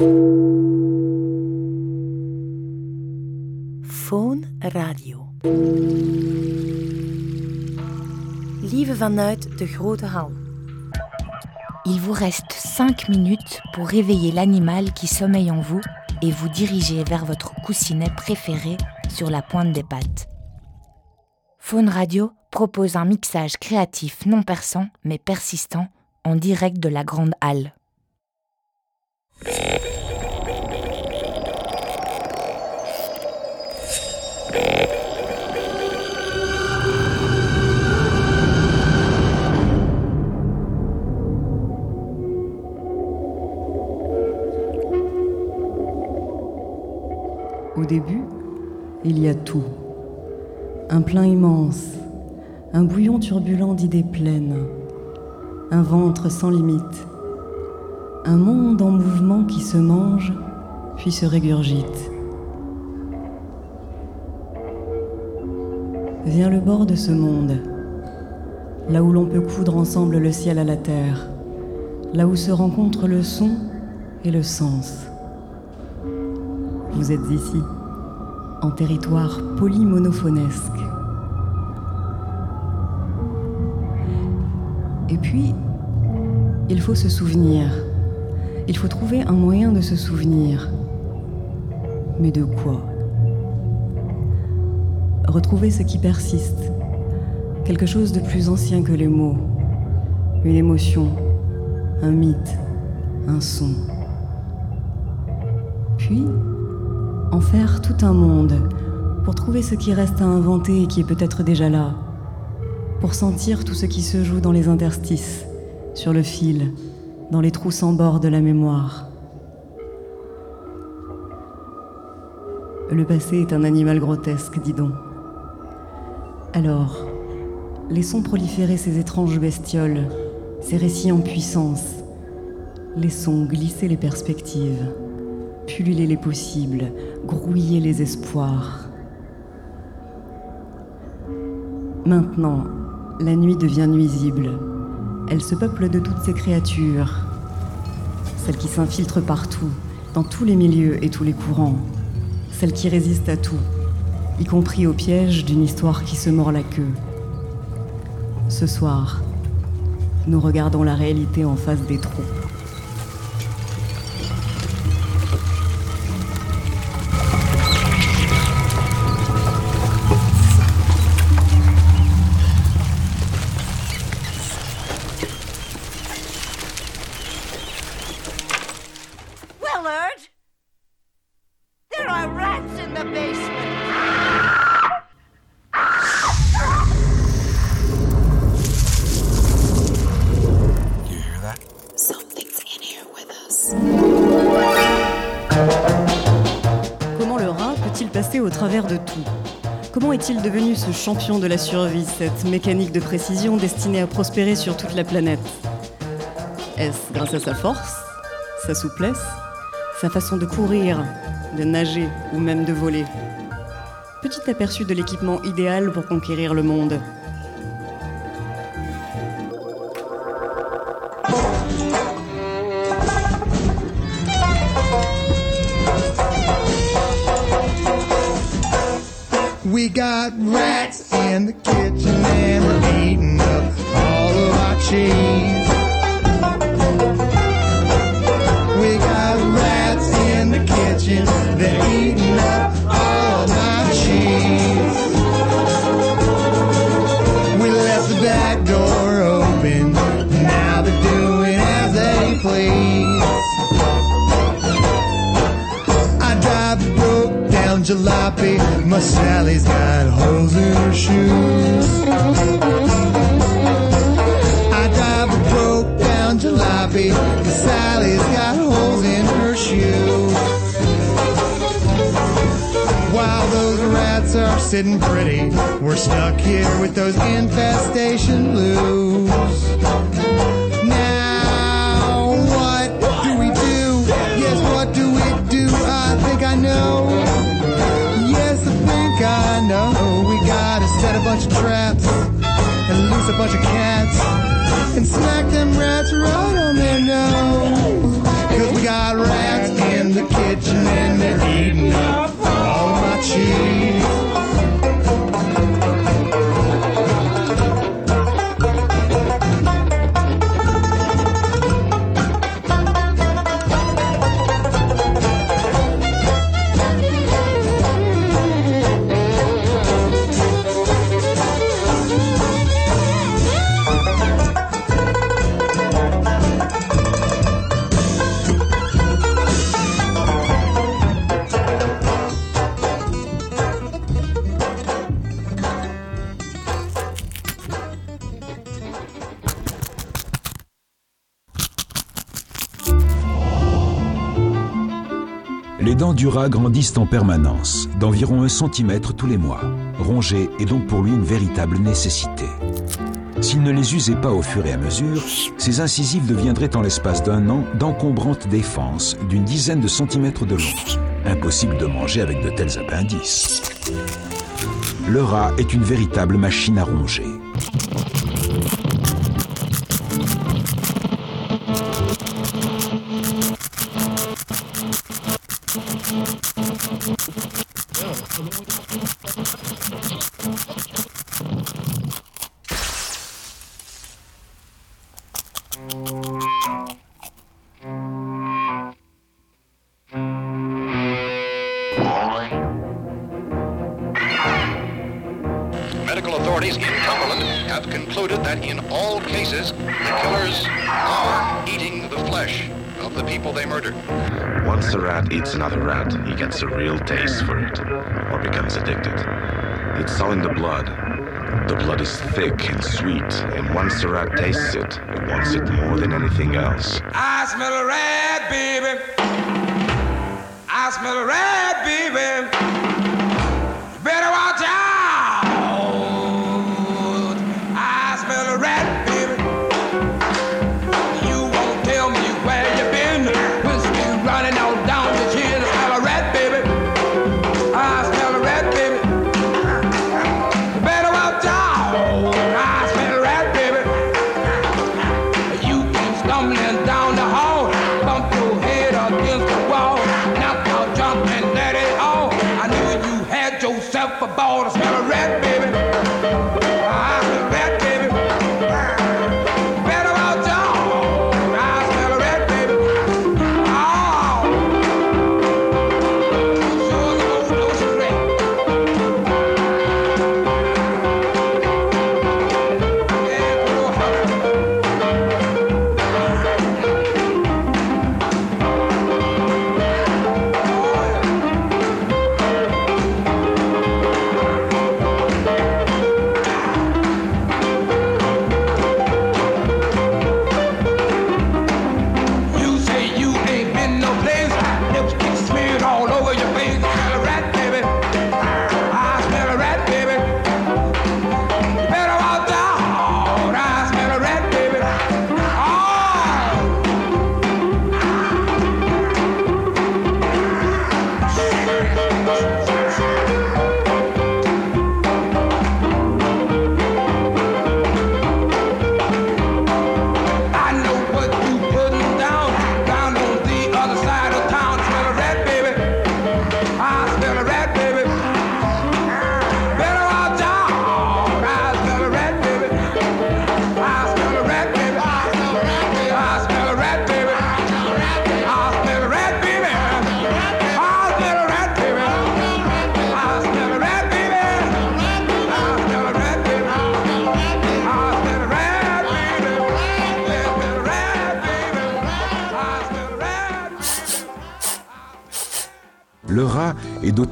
Phone Radio. Lieve vanuit de grote hal. Il vous reste 5 minutes pour réveiller l'animal qui sommeille en vous et vous diriger vers votre coussinet préféré sur la pointe des pattes. Faune Radio propose un mixage créatif non perçant mais persistant en direct de la grande halle. Au début, il y a tout. Un plein immense, un bouillon turbulent d'idées pleines, un ventre sans limite, un monde en mouvement qui se mange puis se régurgite. Vient le bord de ce monde, là où l'on peut coudre ensemble le ciel à la terre, là où se rencontrent le son et le sens. Vous êtes ici, en territoire polymonophonesque. Et puis, il faut se souvenir. Il faut trouver un moyen de se souvenir. Mais de quoi? Retrouver ce qui persiste. Quelque chose de plus ancien que les mots. Une émotion, un mythe, un son. Puis, en faire tout un monde pour trouver ce qui reste à inventer et qui est peut-être déjà là, pour sentir tout ce qui se joue dans les interstices, sur le fil, dans les trous sans bord de la mémoire. Le passé est un animal grotesque, dis donc. Alors, laissons proliférer ces étranges bestioles, ces récits en puissance. Laissons glisser les perspectives pulluler les possibles, grouiller les espoirs. Maintenant, la nuit devient nuisible. Elle se peuple de toutes ces créatures, celles qui s'infiltrent partout, dans tous les milieux et tous les courants, celles qui résistent à tout, y compris au piège d'une histoire qui se mord la queue. Ce soir, nous regardons la réalité en face des trous. Au travers de tout. Comment est-il devenu ce champion de la survie, cette mécanique de précision destinée à prospérer sur toute la planète? Est-ce grâce à sa force, sa souplesse, sa façon de courir, de nager ou même de voler? Petit aperçu de l'équipement idéal pour conquérir le monde. Got rats in the kitchen and we're eating up all of our cheese. Jalopy. My Sally's got holes in her shoes. I drive a broke down jalopy. My Sally's got holes in her shoes. While those rats are sitting pretty, we're stuck here with those infestation blues. Now, what I know. We gotta set a bunch of traps and loose a bunch of cats and smack them rats right on their nose. Cause we got rats in the kitchen and they're eating up all my cheese. Les dents du rat grandissent en permanence, d'environ un centimètre tous les mois. Ronger est donc pour lui une véritable nécessité. S'il ne les usait pas au fur et à mesure, ses incisives deviendraient en l'espace d'un an d'encombrantes défenses d'une dizaine de centimètres de long. Impossible de manger avec de tels appendices. Le rat est une véritable machine à ronger. Authorities in Cumberland have concluded that in all cases, the killers are eating the flesh of the people they murdered. Once a rat eats another rat, he gets a real taste for it, or becomes addicted. It's all in the blood. The blood is thick and sweet, and once the rat tastes it, it wants it more than anything else. I smell a rat, baby. I smell a rat, baby. You better watch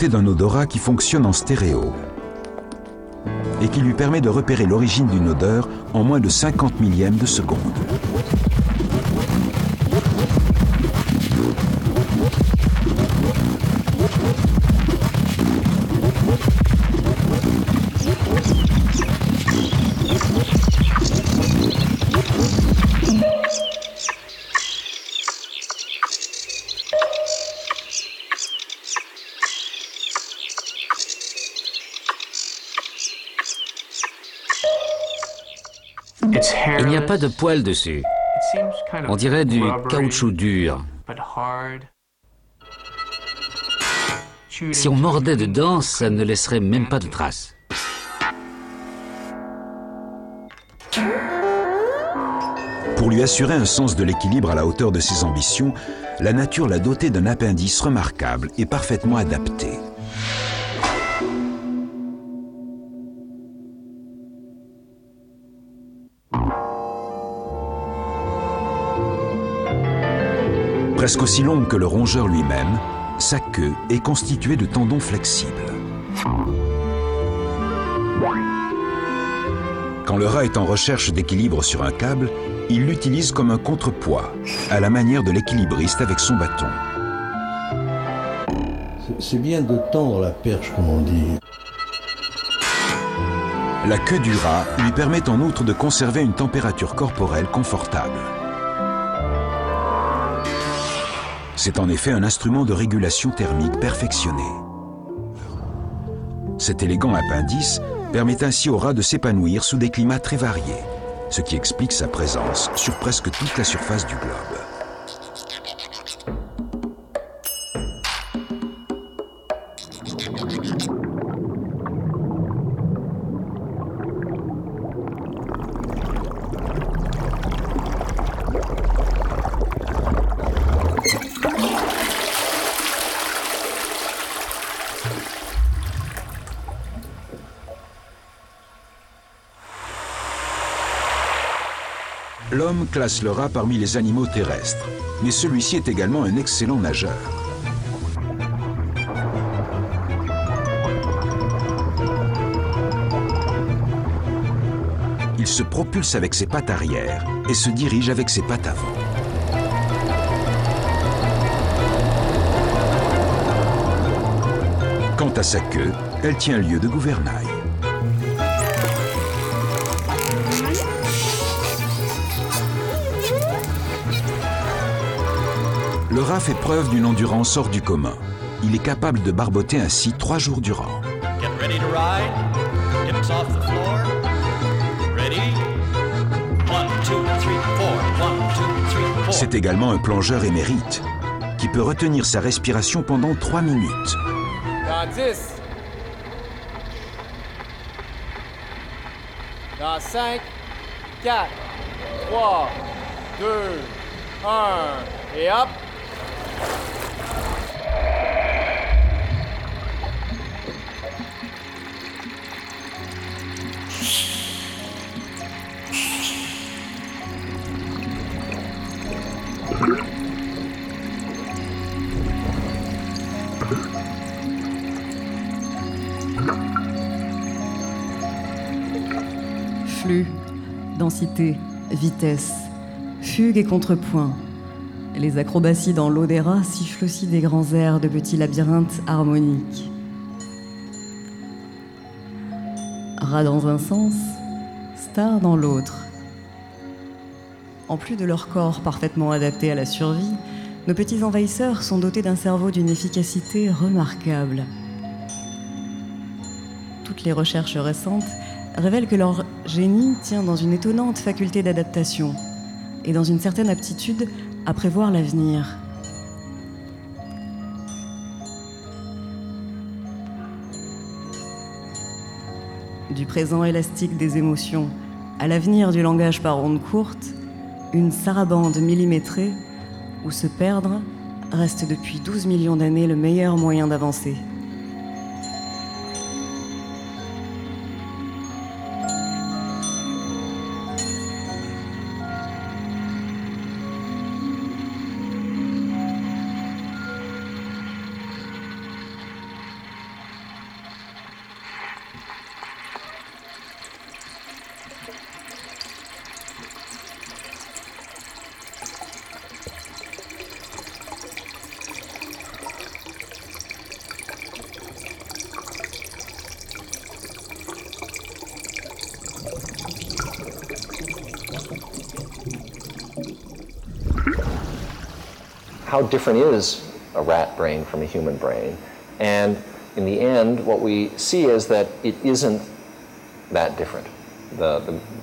d'un odorat qui fonctionne en stéréo et qui lui permet de repérer l'origine d'une odeur en moins de 50 millièmes de seconde. Il n'y a pas de poils dessus. On dirait du caoutchouc dur. Si on mordait dedans, ça ne laisserait même pas de traces. Pour lui assurer un sens de l'équilibre à la hauteur de ses ambitions, la nature l'a doté d'un appendice remarquable et parfaitement adapté. Presque aussi longue que le rongeur lui-même, sa queue est constituée de tendons flexibles. Quand le rat est en recherche d'équilibre sur un câble, il l'utilise comme un contrepoids, à la manière de l'équilibriste avec son bâton. C'est bien de tendre la perche, comme on dit. La queue du rat lui permet en outre de conserver une température corporelle confortable. C'est en effet un instrument de régulation thermique perfectionné. Cet élégant appendice permet ainsi au rat de s'épanouir sous des climats très variés, ce qui explique sa présence sur presque toute la surface du globe. L'homme classe le rat parmi les animaux terrestres, mais celui-ci est également un excellent nageur. Il se propulse avec ses pattes arrière et se dirige avec ses pattes avant. Quant à sa queue, elle tient lieu de gouvernail. Le rat fait preuve d'une endurance hors du commun. Il est capable de barboter ainsi trois jours durant. Get ready to ride. Hips off the floor. Ready? One, two, three, four. One, two, three, four. C'est également un plongeur émérite qui peut retenir sa respiration pendant trois minutes. Dans 10. Dans 5, 4, 3, 2, 1 et hop. Flux, densité, vitesse, fugue et contrepoint. Les acrobaties dans l'eau des rats sifflent aussi des grands airs de petits labyrinthes harmoniques. Rats dans un sens, stars dans l'autre. En plus de leur corps parfaitement adapté à la survie, nos petits envahisseurs sont dotés d'un cerveau d'une efficacité remarquable. Toutes les recherches récentes révèlent que leur génie tient dans une étonnante faculté d'adaptation et dans une certaine aptitude à prévoir l'avenir. Du présent élastique des émotions à l'avenir du langage par ondes courtes, une sarabande millimétrée où se perdre reste depuis 12 millions d'années le meilleur moyen d'avancer. Different is a rat brain from a human brain? And in the end, what we see is that it isn't that different. The,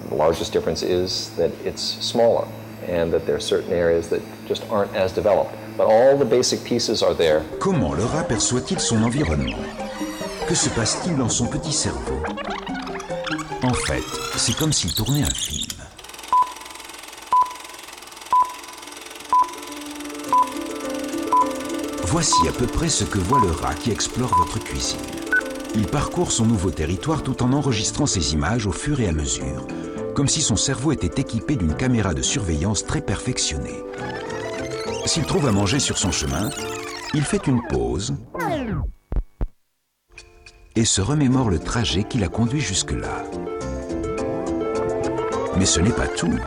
the largest difference is that it's smaller and that there are certain areas that just aren't as developed. But all the basic pieces are there. Comment le rat perçoit-il son environnement Que se passe-t-il dans son petit cerveau En fait, c'est comme s'il tournait un film. Voici à peu près ce que voit le rat qui explore votre cuisine. Il parcourt son nouveau territoire tout en enregistrant ses images au fur et à mesure, comme si son cerveau était équipé d'une caméra de surveillance très perfectionnée. S'il trouve à manger sur son chemin, il fait une pause et se remémore le trajet qui l'a conduit jusque-là. Mais ce n'est pas tout.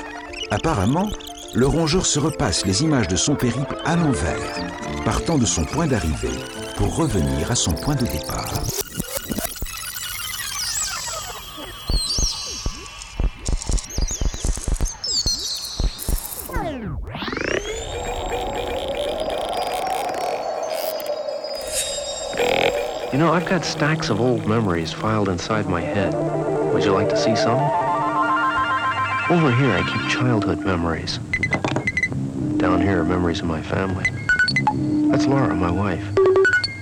Apparemment, le rongeur se repasse les images de son périple à l'envers, partant de son point d'arrivée pour revenir à son point de départ. You know, I've got stacks of old memories filed inside my head. Would you like to see some? Over here, I keep childhood memories. Down here are memories of my family. That's Laura, my wife.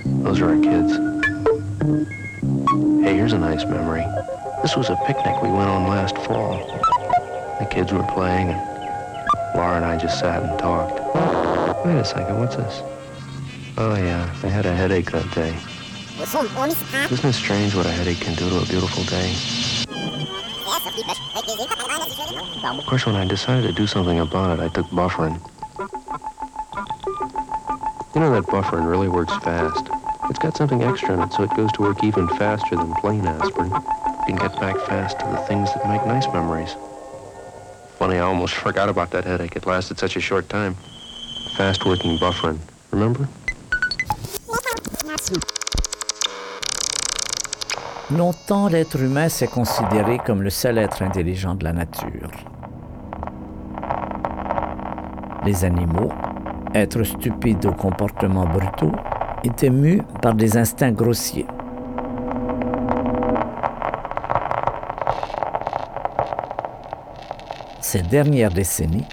Those are our kids. Hey, here's a nice memory. This was a picnic we went on last fall. The kids were playing, and Laura and I just sat and talked. Wait a second, what's this? Oh, yeah, I had a headache that day. Isn't it strange what a headache can do to a beautiful day? Of course, when I decided to do something about it, I took bufferin. You know that bufferin really works fast. It's got something extra in it, so it goes to work even faster than plain aspirin. You can get back fast to the things that make nice memories. Funny, I almost forgot about that headache. It lasted such a short time. Fast-working bufferin. Remember? Longtemps, l'être humain s'est considéré comme le seul être intelligent de la nature. Les animaux, êtres stupides aux comportements brutaux, étaient mus par des instincts grossiers. Ces dernières décennies,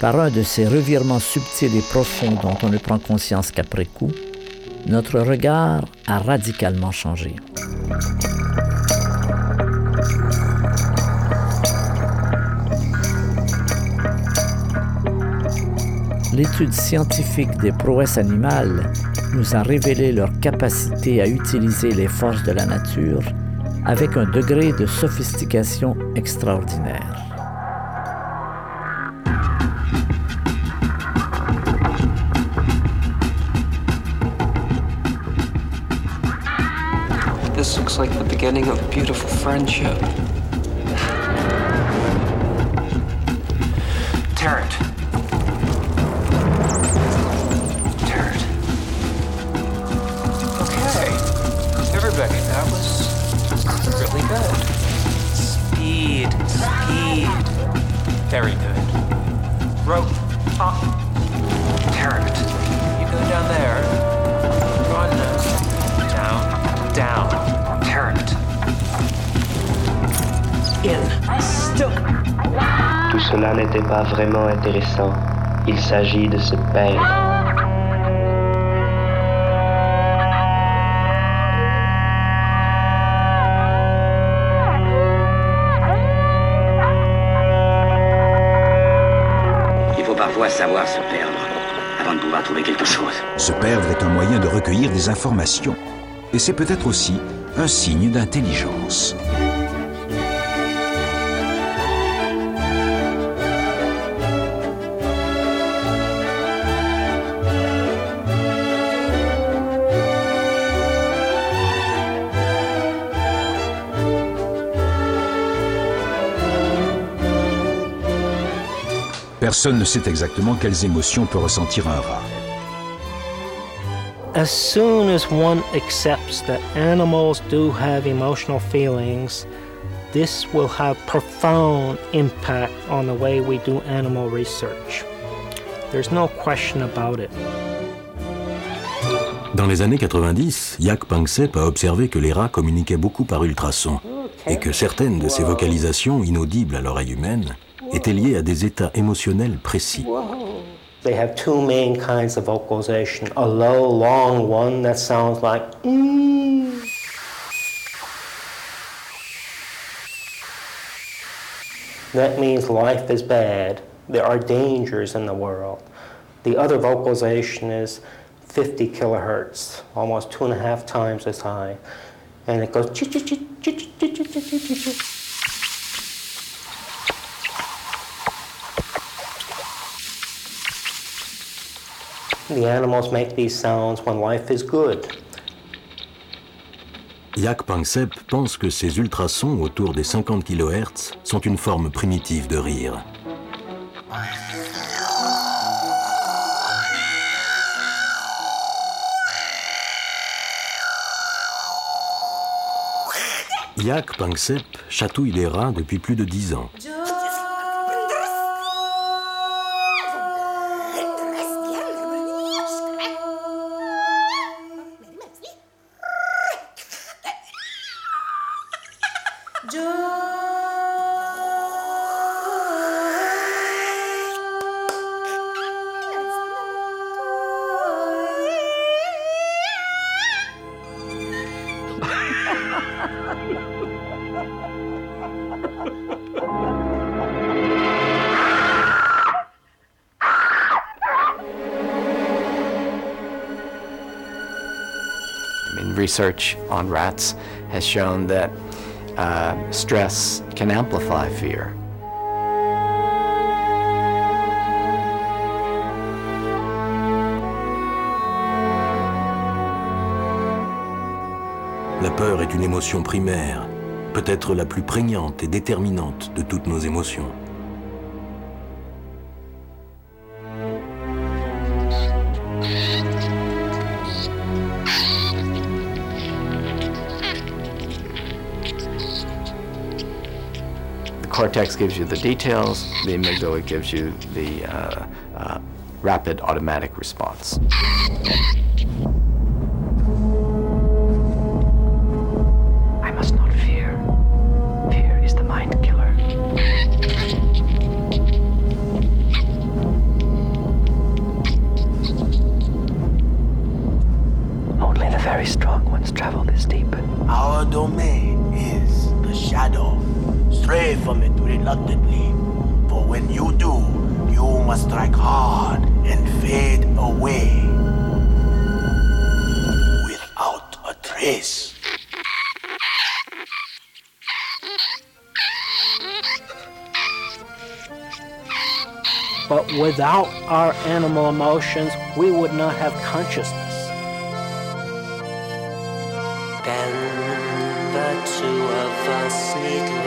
par un de ces revirements subtils et profonds dont on ne prend conscience qu'après coup, notre regard a radicalement changé. L'étude scientifique des prouesses animales nous a révélé leur capacité à utiliser les forces de la nature avec un degré de sophistication extraordinaire. This looks like the beginning of a beautiful friendship. Good. Speed. Speed. Very good. Rope. Up. Tarrant. You go down there. Go on now. Down. Down. Tarrant. In. Still. Tout cela n'était pas vraiment intéressant. Il s'agit de se perdre. Parfois savoir se perdre avant de pouvoir trouver quelque chose. Se perdre est un moyen de recueillir des informations. Et c'est peut-être aussi un signe d'intelligence. Personne ne sait exactement quelles émotions peut ressentir un rat. As soon as one accepts that animals do have emotional feelings, this will have profound impact on the way we do animal research. There's no question about it. Dans les années 90, Jaak Panksepp a observé que les rats communiquaient beaucoup par ultrasons et que certaines de ces vocalisations inaudibles à l'oreille humaine liées à des états émotionnels précis. They have two main kinds of vocalization a low, long one that sounds like mm. That means life is bad. There are dangers in the world. The other vocalization is 50 kilohertz, almost two and a half times as high. And it goes. "Chit, chit, chit, The animals make these sounds when life is good. Yak Pangsep pense que ces ultrasons autour des 50 kHz sont une forme primitive de rire. Yak Pangsep chatouille les rats depuis plus de 10 ans. I mean, research on rats has shown that uh, stress can amplify fear. Peur est une émotion primaire, peut-être la plus prégnante et déterminante de toutes nos émotions. Cortex gives you the details, the amygdala gives you the uh, uh, rapid automatic response. But without our animal emotions, we would not have consciousness. Then the two of us need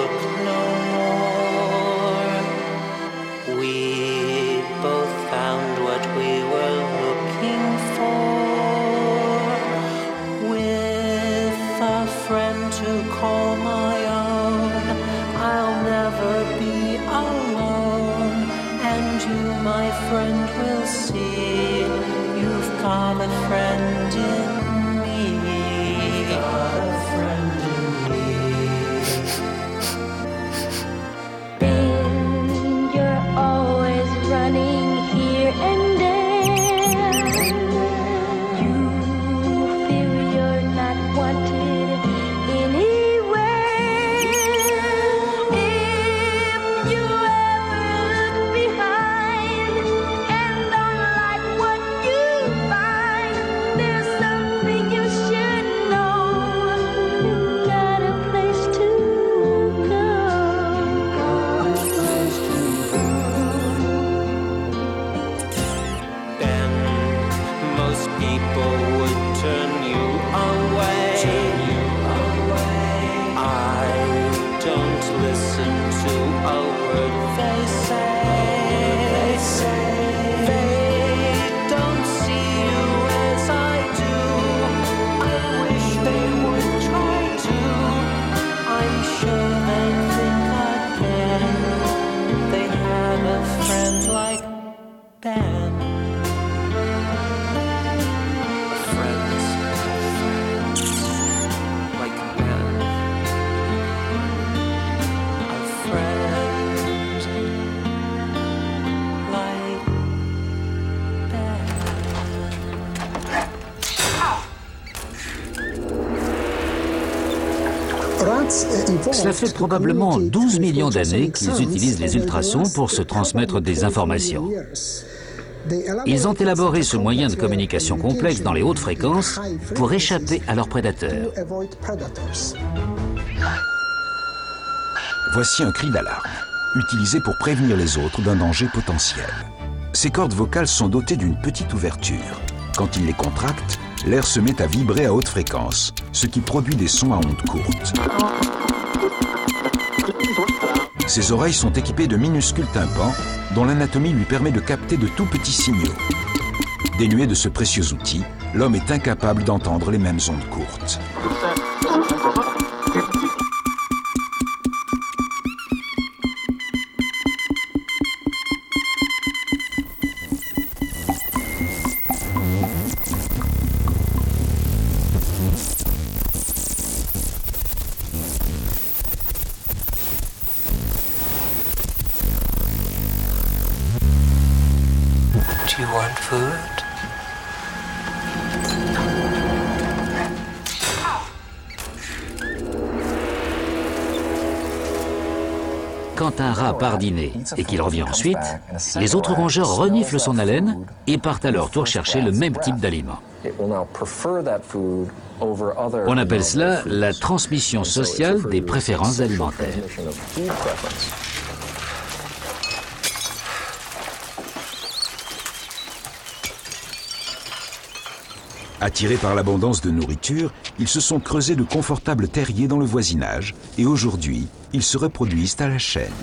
Cela fait probablement 12 millions d'années qu'ils utilisent les ultrasons pour se transmettre des informations. Ils ont élaboré ce moyen de communication complexe dans les hautes fréquences pour échapper à leurs prédateurs. Voici un cri d'alarme, utilisé pour prévenir les autres d'un danger potentiel. Ces cordes vocales sont dotées d'une petite ouverture. Quand il les contracte, l'air se met à vibrer à haute fréquence, ce qui produit des sons à ondes courtes. Ses oreilles sont équipées de minuscules tympans dont l'anatomie lui permet de capter de tout petits signaux. Dénué de ce précieux outil, l'homme est incapable d'entendre les mêmes ondes courtes. Quand un rat part dîner et qu'il revient ensuite, les autres rongeurs reniflent son haleine et partent à leur tour chercher le même type d'aliment. On appelle cela la transmission sociale des préférences alimentaires. Attirés par l'abondance de nourriture, ils se sont creusés de confortables terriers dans le voisinage et aujourd'hui, ils se reproduisent à la chaîne.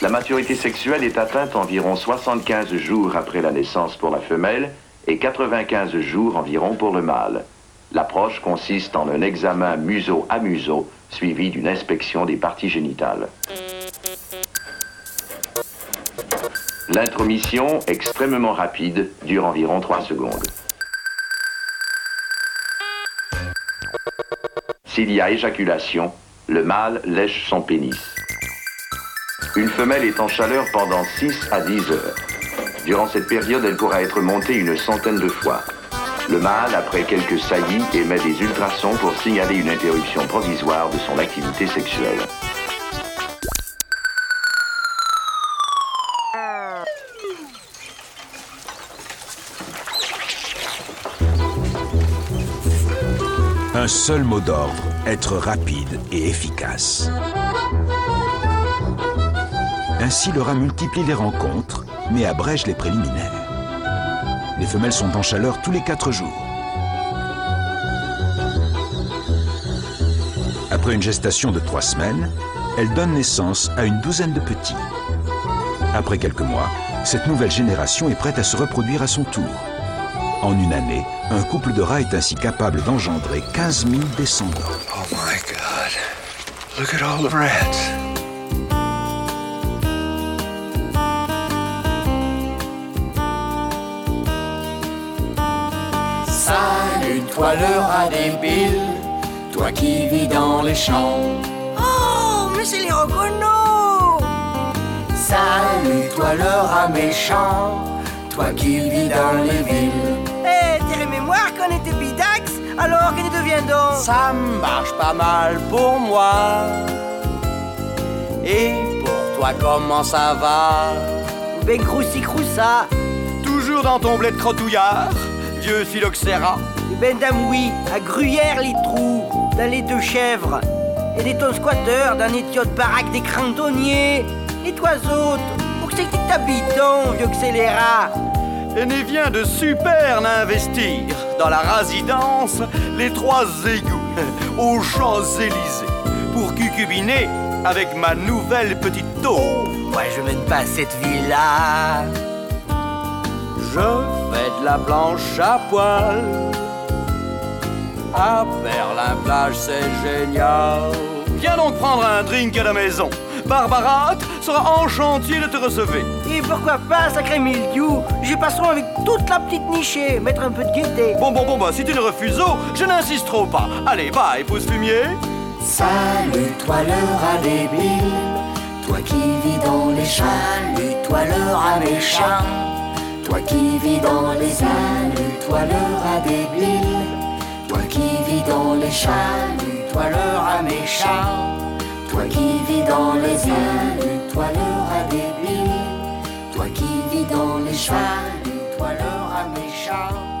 La maturité sexuelle est atteinte environ 75 jours après la naissance pour la femelle et 95 jours environ pour le mâle. L'approche consiste en un examen museau à museau suivi d'une inspection des parties génitales. L'intromission, extrêmement rapide, dure environ 3 secondes. S'il y a éjaculation, le mâle lèche son pénis. Une femelle est en chaleur pendant 6 à 10 heures. Durant cette période, elle pourra être montée une centaine de fois. Le mâle, après quelques saillies, émet des ultrasons pour signaler une interruption provisoire de son activité sexuelle. Un seul mot d'ordre, être rapide et efficace. Ainsi, le rat multiplie les rencontres, mais abrège les préliminaires. Les femelles sont en chaleur tous les quatre jours. Après une gestation de trois semaines, elles donnent naissance à une douzaine de petits. Après quelques mois, cette nouvelle génération est prête à se reproduire à son tour. En une année, un couple de rats est ainsi capable d'engendrer 15 000 descendants. Oh my god. Look at all the rats. Salut toi le rat débile, toi qui vis dans les champs. Oh, mais c'est les reconnos Salut toi le rat méchant, toi qui vis dans les villes. Alors que nous deviendons Ça marche pas mal pour moi. Et pour toi, comment ça va? Ben croussi croussa. Toujours dans ton blé de crotouillard, vieux phylloxéra. Ben dame oui, à Gruyère les trous, dans les deux chèvres. Et des tons squatteurs dans les de baraque des crantonniers. Et toi autres, où que c'est que t'habitons, vieux rats Et n'y vient de super investir dans la résidence Les Trois Égouts, aux Champs-Élysées, pour cucubiner avec ma nouvelle petite taupe. Moi je mène pas cette vie-là. Je fais de la planche à poil. À Berlin-Plage, c'est génial. Viens donc prendre un drink à la maison. Barbara sera enchantée de te recevoir. Et pourquoi pas, sacré milieu J'y passerai avec toute la petite nichée, mettre un peu de gaieté. Bon, bon, bon, bah, si tu ne refuses, oh, je n'insiste trop pas. Allez, va, épouse fumier. Salut toi le rat débile, toi qui vis dans les champs. Salut toi le rat méchant, Toi qui vis dans les ailes, toi le rat débile. Toi qui vis dans les chaluts, toi le rat méchant. Toi qui vis dans les ailes, toi le rat débile. Toi qui vis dans les chaluts, toi le rat méchant. Toi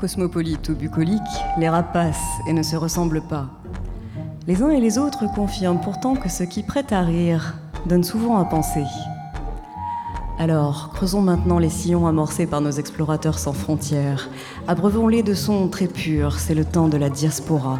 Cosmopolites ou bucoliques, les passent et ne se ressemblent pas. Les uns et les autres confirment pourtant que ce qui prête à rire donne souvent à penser. Alors, creusons maintenant les sillons amorcés par nos explorateurs sans frontières. Abreuvons-les de sons très purs, c'est le temps de la diaspora.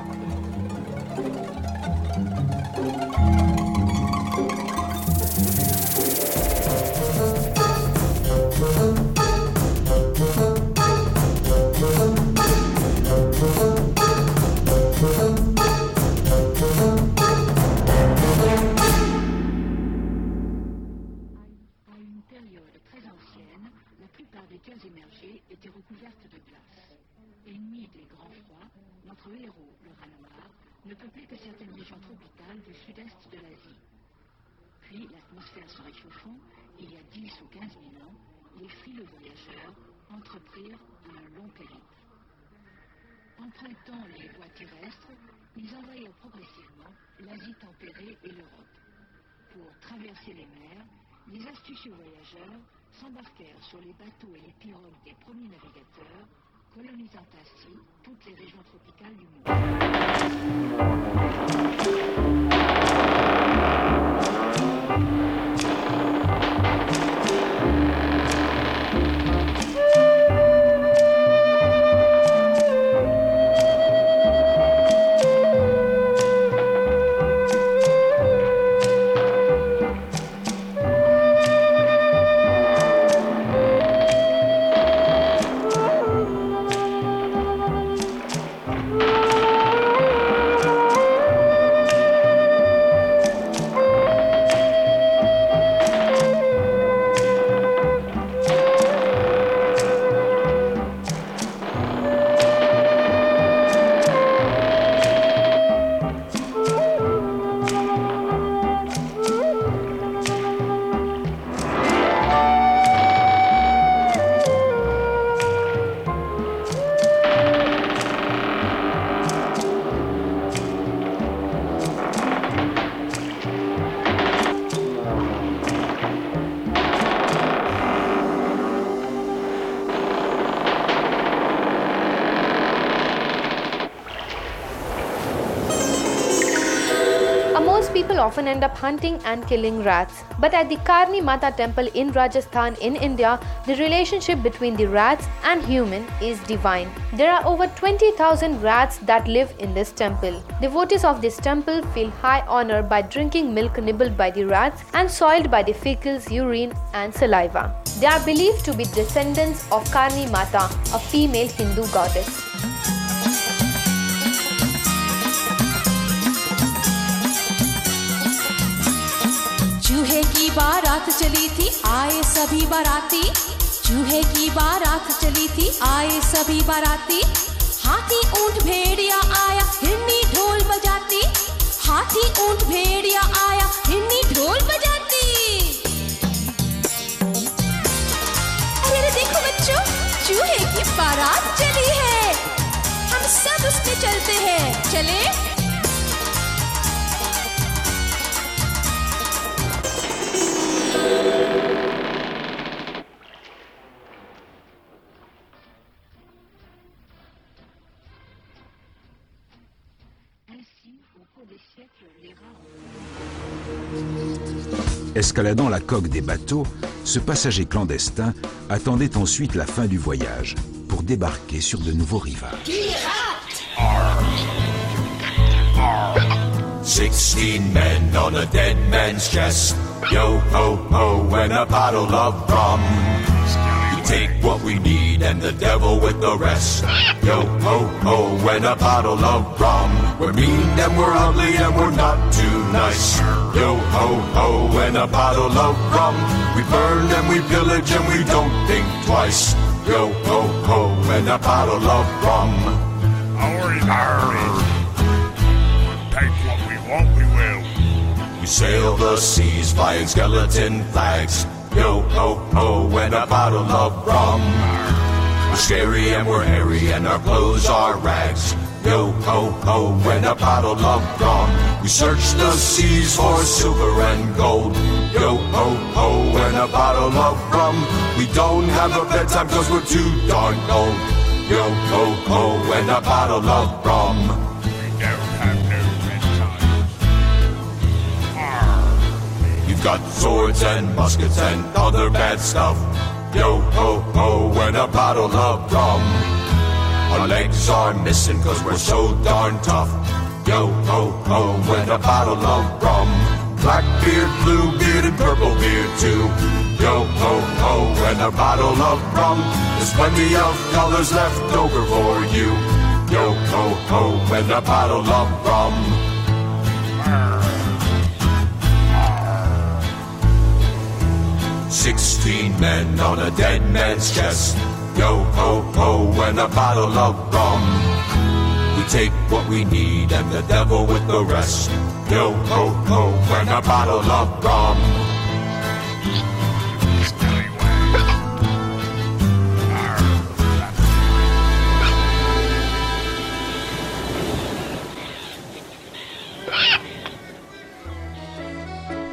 Often end up hunting and killing rats. But at the Karni Mata temple in Rajasthan in India, the relationship between the rats and human is divine. There are over 20,000 rats that live in this temple. Devotees of this temple feel high honor by drinking milk nibbled by the rats and soiled by the fecals, urine, and saliva. They are believed to be descendants of Karni Mata, a female Hindu goddess. की बारात चली थी, आए सभी बाराती। चूहे की बारात चली थी, आए सभी बाराती। हाथी ऊँट भेड़िया आया, हिरनी ढोल बजाती। हाथी ऊँट भेड़िया आया, हिरनी ढोल बजाती। अरे अरे, देखो बच्चों, चूहे की बारात चली है। हम सब उसमें चलते हैं। चले। Escaladant la coque des bateaux, ce passager clandestin attendait ensuite la fin du voyage pour débarquer sur de nouveaux rivages. We take what we need and the devil with the rest. Yo ho ho, and a bottle of rum. We're mean and we're ugly and we're not too nice. Yo ho ho, and a bottle of rum. We burn and we pillage and we don't think twice. Yo ho ho, and a bottle of rum. Our Take what we want, we will. We sail the seas flying skeleton flags. Yo ho ho, and a bottle of rum. We're scary and we're hairy and our clothes are rags. Yo ho ho, and a bottle of rum. We search the seas for silver and gold. Yo ho ho, and a bottle of rum. We don't have a bedtime cause we're too darn old. Yo ho ho, and a bottle of rum. We've got swords and muskets and other bad stuff. Yo ho ho, and a bottle of rum. Our legs are missing cause we're so darn tough. Yo ho ho, and a bottle of rum. Black beard, blue beard, and purple beard too. Yo ho ho, and a bottle of rum. There's plenty of colors left over for you. Yo ho ho, and a bottle of rum. Sixteen men on a dead man's chest. Yo ho ho, and a bottle of rum. We take what we need and the devil with the rest. Yo ho ho, and a bottle of rum.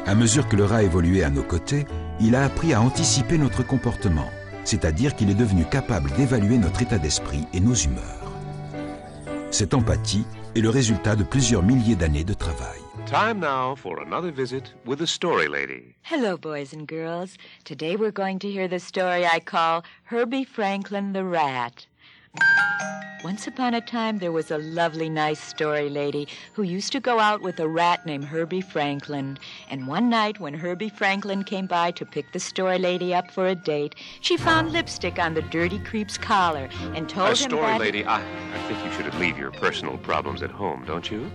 À mesure que le rat évoluait à nos côtés, il a appris à anticiper notre comportement, c'est-à-dire qu'il est devenu capable d'évaluer notre état d'esprit et nos humeurs. Cette empathie est le résultat de plusieurs milliers d'années de travail. Time now for another visit with the Story Lady. Hello, boys and girls. Today we're going to hear the story I call Herbie Franklin the Rat. Once upon a time, there was a lovely, nice story lady who used to go out with a rat named Herbie Franklin. And one night, when Herbie Franklin came by to pick the story lady up for a date, she found lipstick on the dirty creep's collar and told Uh, him story that. Lady, I, I think you should leave your personal problems at home, don't you?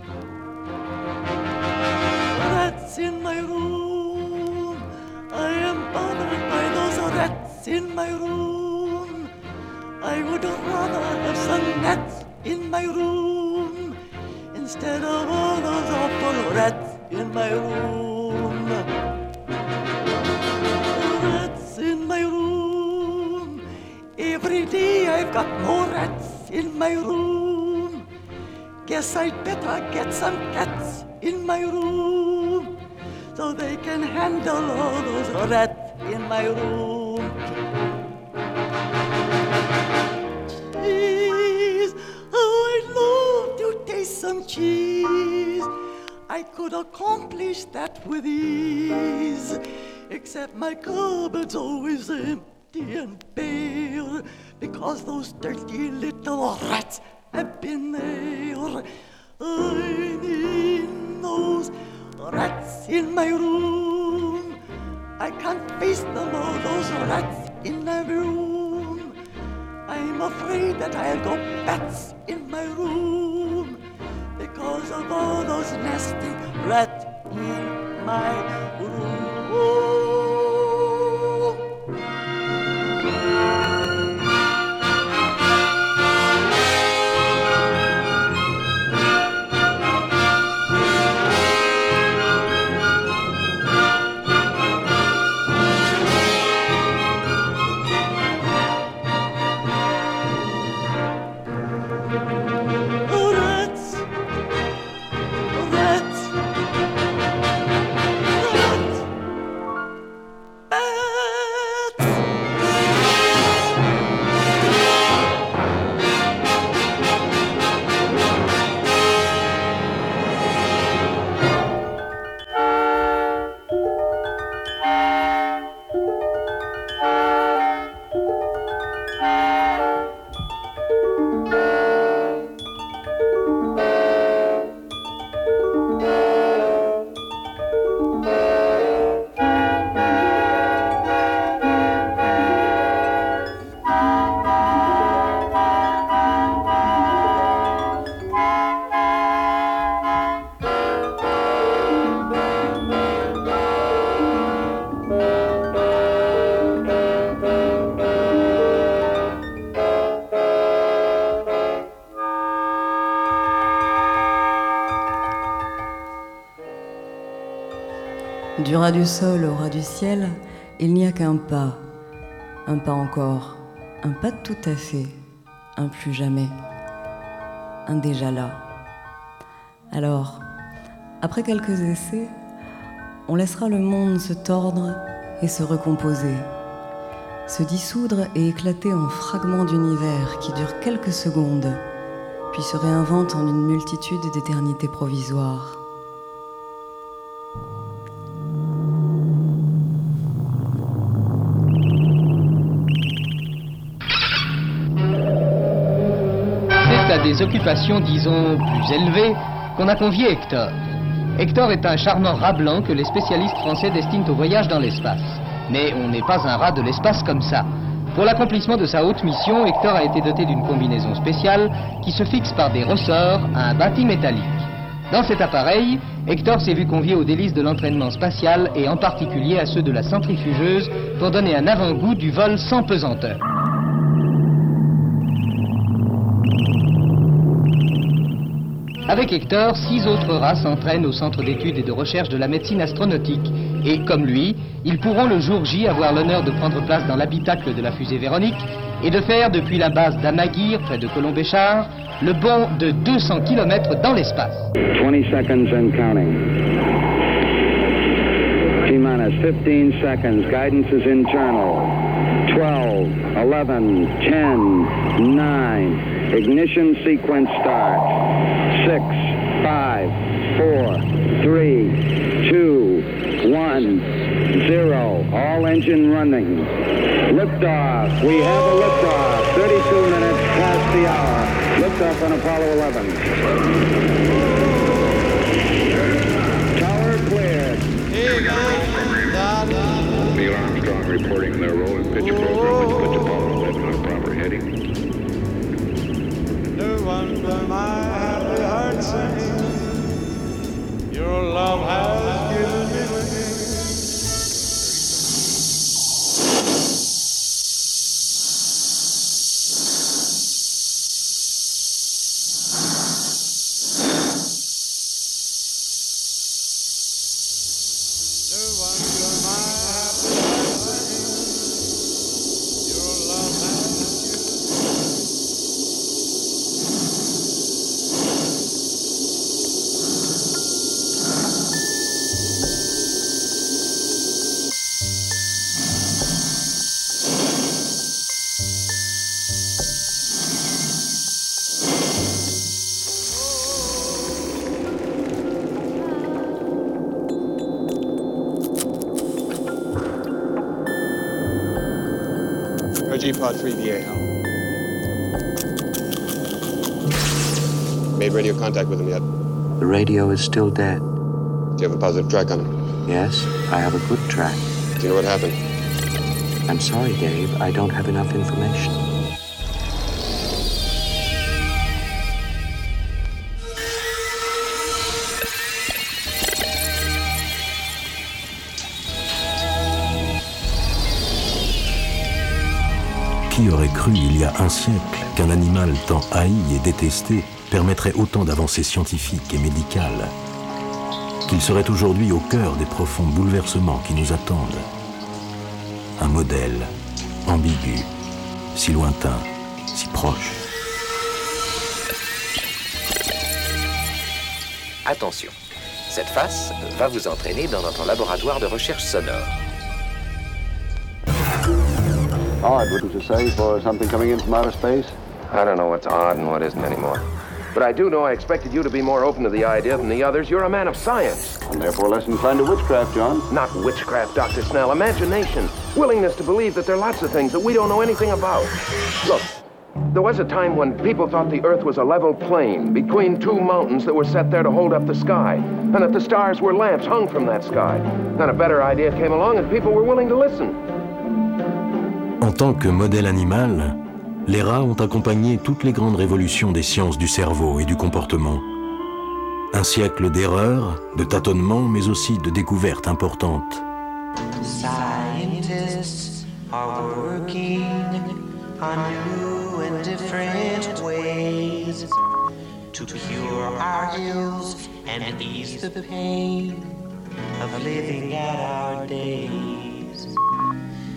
Rats in my room. I am bothered by those rats in my room. I would rather have some gnats in my room instead of all those awful rats in my room. Rats in my room. Every day I've got more rats in my room. Guess I'd better get some cats in my room so they can handle all those rats in my room. Some cheese. I could accomplish that with ease, except my cupboard's always empty and bare because those dirty little rats have been there. I need those rats in my room. I can't face them all, those rats in my room. I'm afraid that I'll go bats in my room because of all those nasty rats in my room. Du ras du sol au ras du ciel, il n'y a qu'un pas. Un pas encore. Un pas tout à fait. Un plus jamais. Un déjà là. Alors, après quelques essais, on laissera le monde se tordre et se recomposer, se dissoudre et éclater en fragments d'univers qui durent quelques secondes, puis se réinventent en une multitude d'éternités provisoires. Occupations, disons, plus élevées qu'on a convié Hector. Hector est un charmant rat blanc que les spécialistes français destinent au voyage dans l'espace. Mais on n'est pas un rat de l'espace comme ça. Pour l'accomplissement de sa haute mission, Hector a été doté d'une combinaison spéciale qui se fixe par des ressorts à un bâti métallique. Dans cet appareil, Hector s'est vu convié aux délices de l'entraînement spatial et en particulier à ceux de la centrifugeuse pour donner un avant-goût du vol sans pesanteur. Avec Hector, six autres rats s'entraînent au Centre d'études et de recherche de la médecine astronautique. Et comme lui, ils pourront le jour J avoir l'honneur de prendre place dans l'habitacle de la fusée Véronique et de faire depuis la base d'Amaguir, près de Colombéchard, le bond de 200 km dans l'espace. 20 seconds and counting. T minus 15 seconds. Guidance is internal. 12, 11, 10, 9. Ignition sequence start. 6, 5, 4, 3, 2, 1, 0. All engine running. Liftoff. We have a liftoff. 32 minutes past the hour. Liftoff on Apollo 11. Tower cleared. Neil Armstrong reporting their roll and pitch program has put Apollo 11 on proper heading. No wonder my happy heart sings. Your love has is still dead. Do you have a positive track on him? Yes, I have a good track. Do you know what happened? I'm sorry, Dave. I don't have enough information. Qui aurait cru il y a un siècle qu'un animal tant haï et détesté permettrait autant d'avancées scientifiques et médicales Qu'il serait aujourd'hui au cœur des profonds bouleversements qui nous attendent Un modèle ambigu, si lointain, si proche. Attention, cette face va vous entraîner dans notre laboratoire de recherche sonore. Odd, wouldn't you say, for something coming in from outer space? I don't know what's odd and what isn't anymore. But I do know I expected you to be more open to the idea than the others. You're a man of science. And therefore less inclined to witchcraft, John. Not witchcraft, Dr. Snell. Imagination. Willingness to believe that there are lots of things that we don't know anything about. Look, there was a time when people thought the Earth was a level plain between two mountains that were set there to hold up the sky, and that the stars were lamps hung from that sky. Then a better idea came along and people were willing to listen. En tant que modèle animal, les rats ont accompagné toutes les grandes révolutions des sciences du cerveau et du comportement. Un siècle d'erreurs, de tâtonnements, mais aussi de découvertes importantes.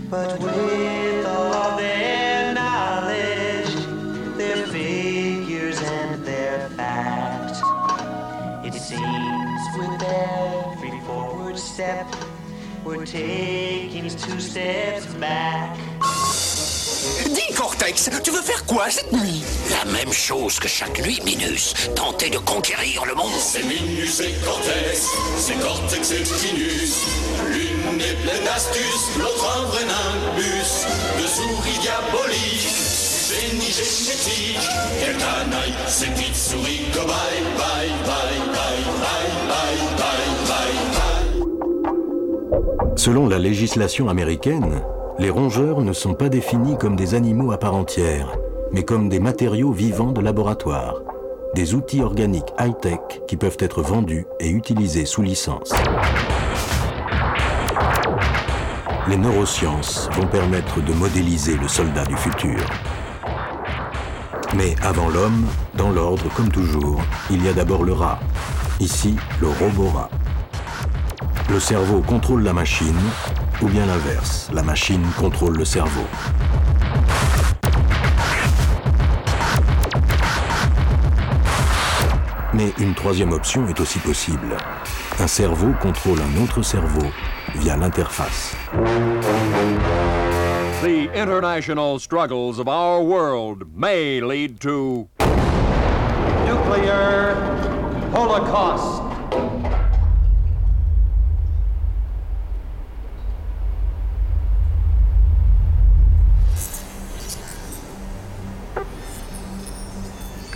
But with seems with every forward step, we're taking two steps back. Dis, Cortex, tu veux faire quoi cette nuit? La même chose que chaque nuit, Minus. Tenter de conquérir le monde. C'est Minus et Cortex, c'est Cortex et Minus. L'une est pleine d'astuces, l'autre un vrai nimbus. De souris diaboliques, Selon la législation américaine, les rongeurs ne sont pas définis comme des animaux à part entière, mais comme des matériaux vivants de laboratoire, des outils organiques high-tech qui peuvent être vendus et utilisés sous licence. Les neurosciences vont permettre de modéliser le soldat du futur. Mais avant l'homme, dans l'ordre comme toujours, il y a d'abord le rat. Ici, le robot rat. Le cerveau contrôle la machine, ou bien l'inverse, la machine contrôle le cerveau. Mais une troisième option est aussi possible. Un cerveau contrôle un autre cerveau via l'interface. The international struggles of our world may lead to nuclear holocaust.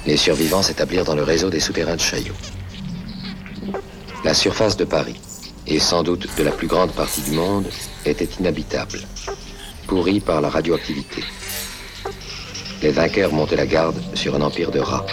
Les survivants s'établirent dans le réseau des souterrains de Chaillot. La surface de Paris, et sans doute de la plus grande partie du monde, était inhabitable, pourrie par la radioactivité. Les vainqueurs montaient la garde sur un empire de rats.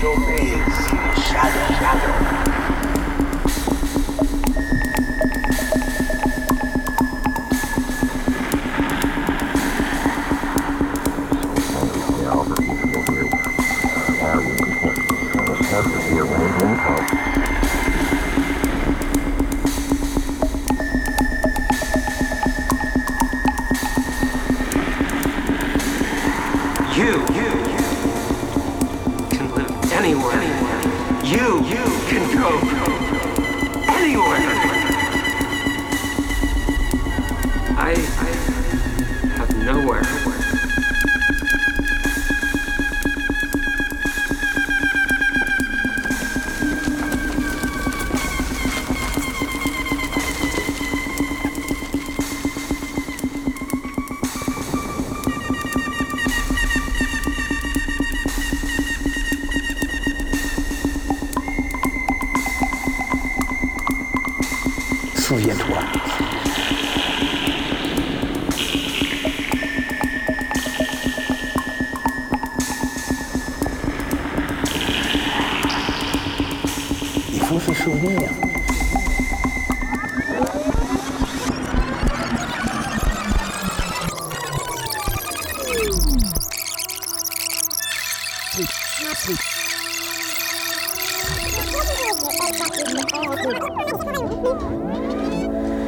your face shadow, shadow.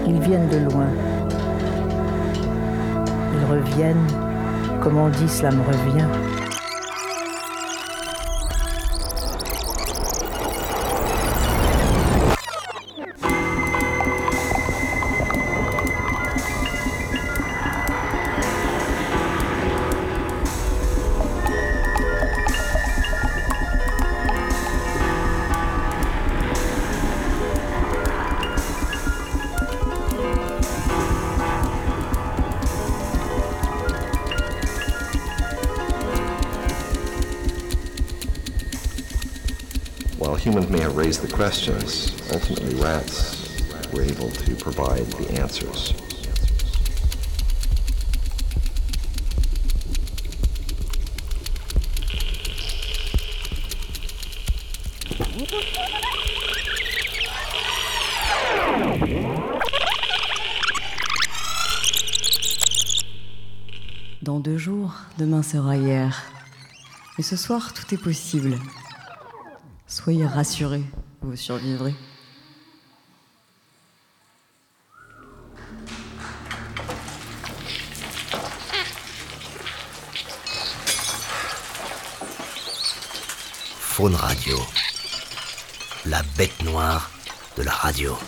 Qu'ils viennent de loin. Ils reviennent, comme on dit, cela me revient. Raised the questions, ultimately rats were able to provide the answers. Dans deux jours, demain sera hier. Mais ce soir, tout est possible. Soyez rassurés, vous survivrez. Faune Radio. La bête noire de la radio.